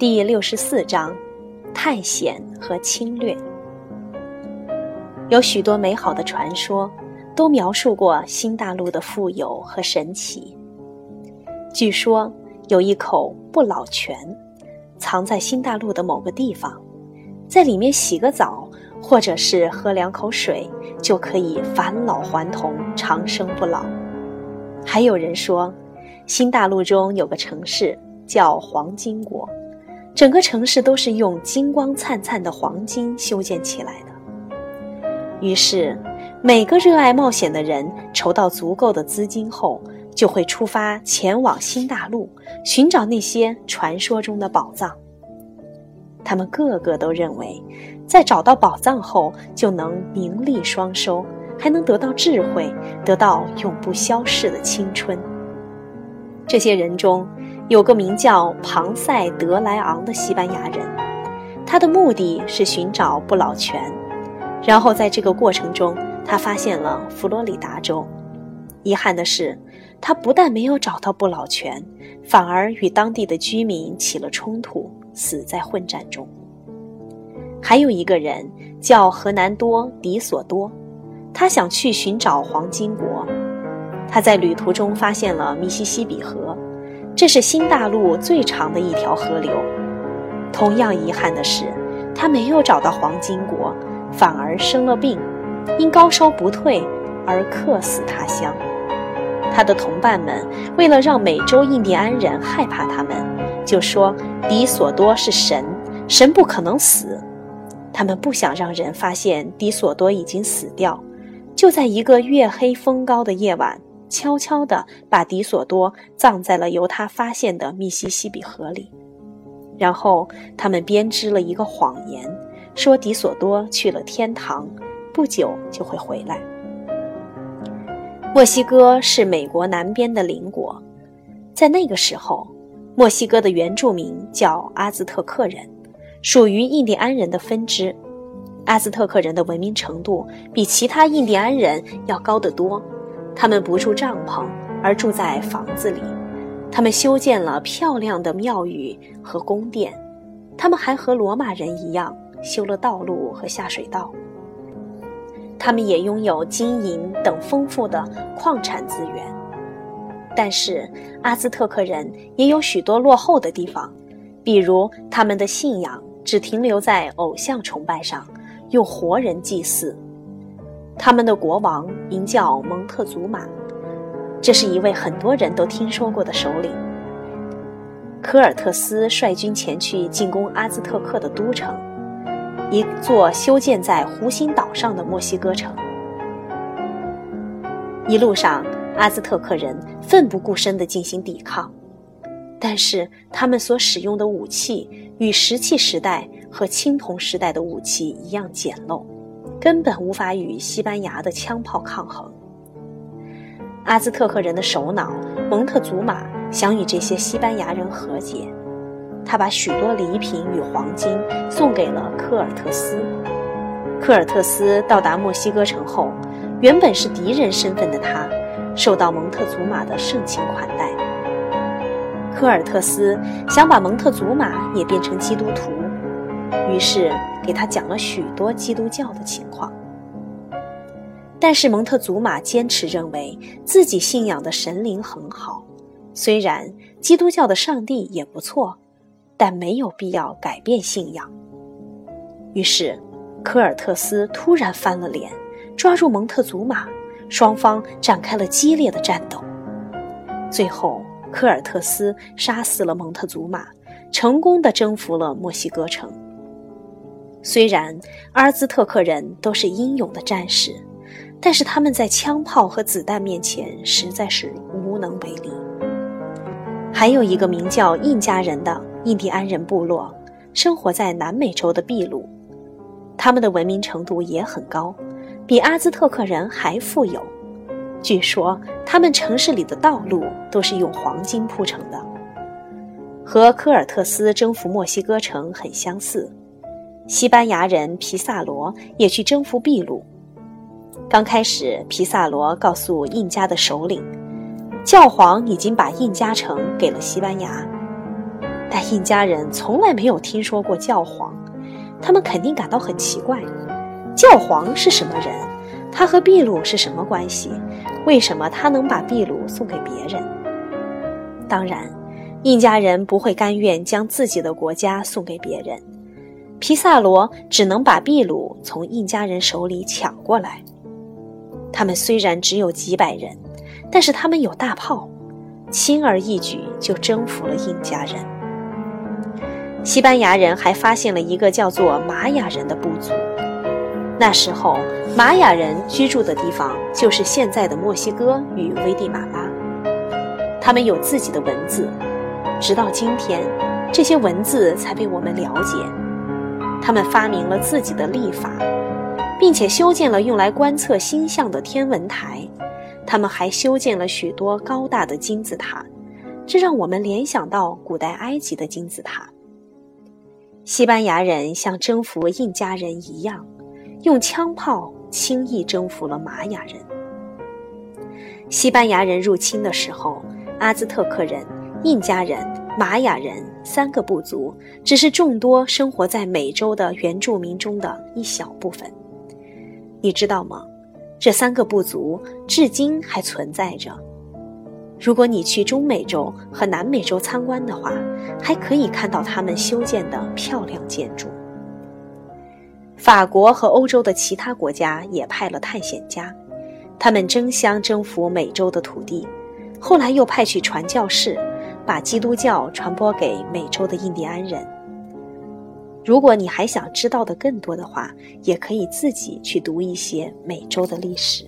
第六十四章：探险和侵略。有许多美好的传说，都描述过新大陆的富有和神奇。据说有一口不老泉，藏在新大陆的某个地方，在里面洗个澡，或者是喝两口水，就可以返老还童、长生不老。还有人说，新大陆中有个城市叫黄金国，整个城市都是用金光灿灿的黄金修建起来的。于是，每个热爱冒险的人筹到足够的资金后，就会出发前往新大陆，寻找那些传说中的宝藏。他们个个都认为，在找到宝藏后，就能名利双收，还能得到智慧，得到永不消逝的青春。这些人中，有个名叫庞塞德莱昂的西班牙人，他的目的是寻找不老泉。然后在这个过程中，他发现了佛罗里达州。遗憾的是，他不但没有找到不老泉，反而与当地的居民起了冲突，死在混战中。还有一个人叫荷南多·迪索多，他想去寻找黄金国。他在旅途中发现了密西西比河，这是新大陆最长的一条河流。同样遗憾的是，他没有找到黄金国。反而生了病，因高烧不退而客死他乡。他的同伴们为了让美洲印第安人害怕他们，就说迪索多是神，神不可能死。他们不想让人发现迪索多已经死掉，就在一个月黑风高的夜晚，悄悄地把迪索多葬在了由他发现的密西西比河里。然后他们编织了一个谎言。说迪索多去了天堂，不久就会回来。墨西哥是美国南边的邻国，在那个时候，墨西哥的原住民叫阿兹特克人，属于印第安人的分支。阿兹特克人的文明程度比其他印第安人要高得多，他们不住帐篷，而住在房子里。他们修建了漂亮的庙宇和宫殿，他们还和罗马人一样。修了道路和下水道，他们也拥有金银等丰富的矿产资源。但是阿兹特克人也有许多落后的地方，比如他们的信仰只停留在偶像崇拜上，用活人祭祀。他们的国王名叫蒙特祖马，这是一位很多人都听说过的首领。科尔特斯率军前去进攻阿兹特克的都城。一座修建在湖心岛上的墨西哥城。一路上，阿兹特克人奋不顾身地进行抵抗，但是他们所使用的武器与石器时代和青铜时代的武器一样简陋，根本无法与西班牙的枪炮抗衡。阿兹特克人的首脑蒙特祖马想与这些西班牙人和解。他把许多礼品与黄金送给了科尔特斯。科尔特斯到达墨西哥城后，原本是敌人身份的他，受到蒙特祖马的盛情款待。科尔特斯想把蒙特祖马也变成基督徒，于是给他讲了许多基督教的情况。但是蒙特祖马坚持认为自己信仰的神灵很好，虽然基督教的上帝也不错。但没有必要改变信仰。于是，科尔特斯突然翻了脸，抓住蒙特祖马，双方展开了激烈的战斗。最后，科尔特斯杀死了蒙特祖马，成功的征服了墨西哥城。虽然阿兹特克人都是英勇的战士，但是他们在枪炮和子弹面前实在是无能为力。还有一个名叫印加人的。印第安人部落生活在南美洲的秘鲁，他们的文明程度也很高，比阿兹特克人还富有。据说他们城市里的道路都是用黄金铺成的，和科尔特斯征服墨西哥城很相似。西班牙人皮萨罗也去征服秘鲁。刚开始，皮萨罗告诉印加的首领，教皇已经把印加城给了西班牙。但印加人从来没有听说过教皇，他们肯定感到很奇怪：教皇是什么人？他和秘鲁是什么关系？为什么他能把秘鲁送给别人？当然，印加人不会甘愿将自己的国家送给别人，皮萨罗只能把秘鲁从印加人手里抢过来。他们虽然只有几百人，但是他们有大炮，轻而易举就征服了印加人。西班牙人还发现了一个叫做玛雅人的部族。那时候，玛雅人居住的地方就是现在的墨西哥与危地马拉。他们有自己的文字，直到今天，这些文字才被我们了解。他们发明了自己的历法。并且修建了用来观测星象的天文台，他们还修建了许多高大的金字塔，这让我们联想到古代埃及的金字塔。西班牙人像征服印加人一样，用枪炮轻易征服了玛雅人。西班牙人入侵的时候，阿兹特克人、印加人、玛雅人三个部族只是众多生活在美洲的原住民中的一小部分。你知道吗？这三个部族至今还存在着。如果你去中美洲和南美洲参观的话，还可以看到他们修建的漂亮建筑。法国和欧洲的其他国家也派了探险家，他们争相征服美洲的土地，后来又派去传教士，把基督教传播给美洲的印第安人。如果你还想知道的更多的话，也可以自己去读一些美洲的历史。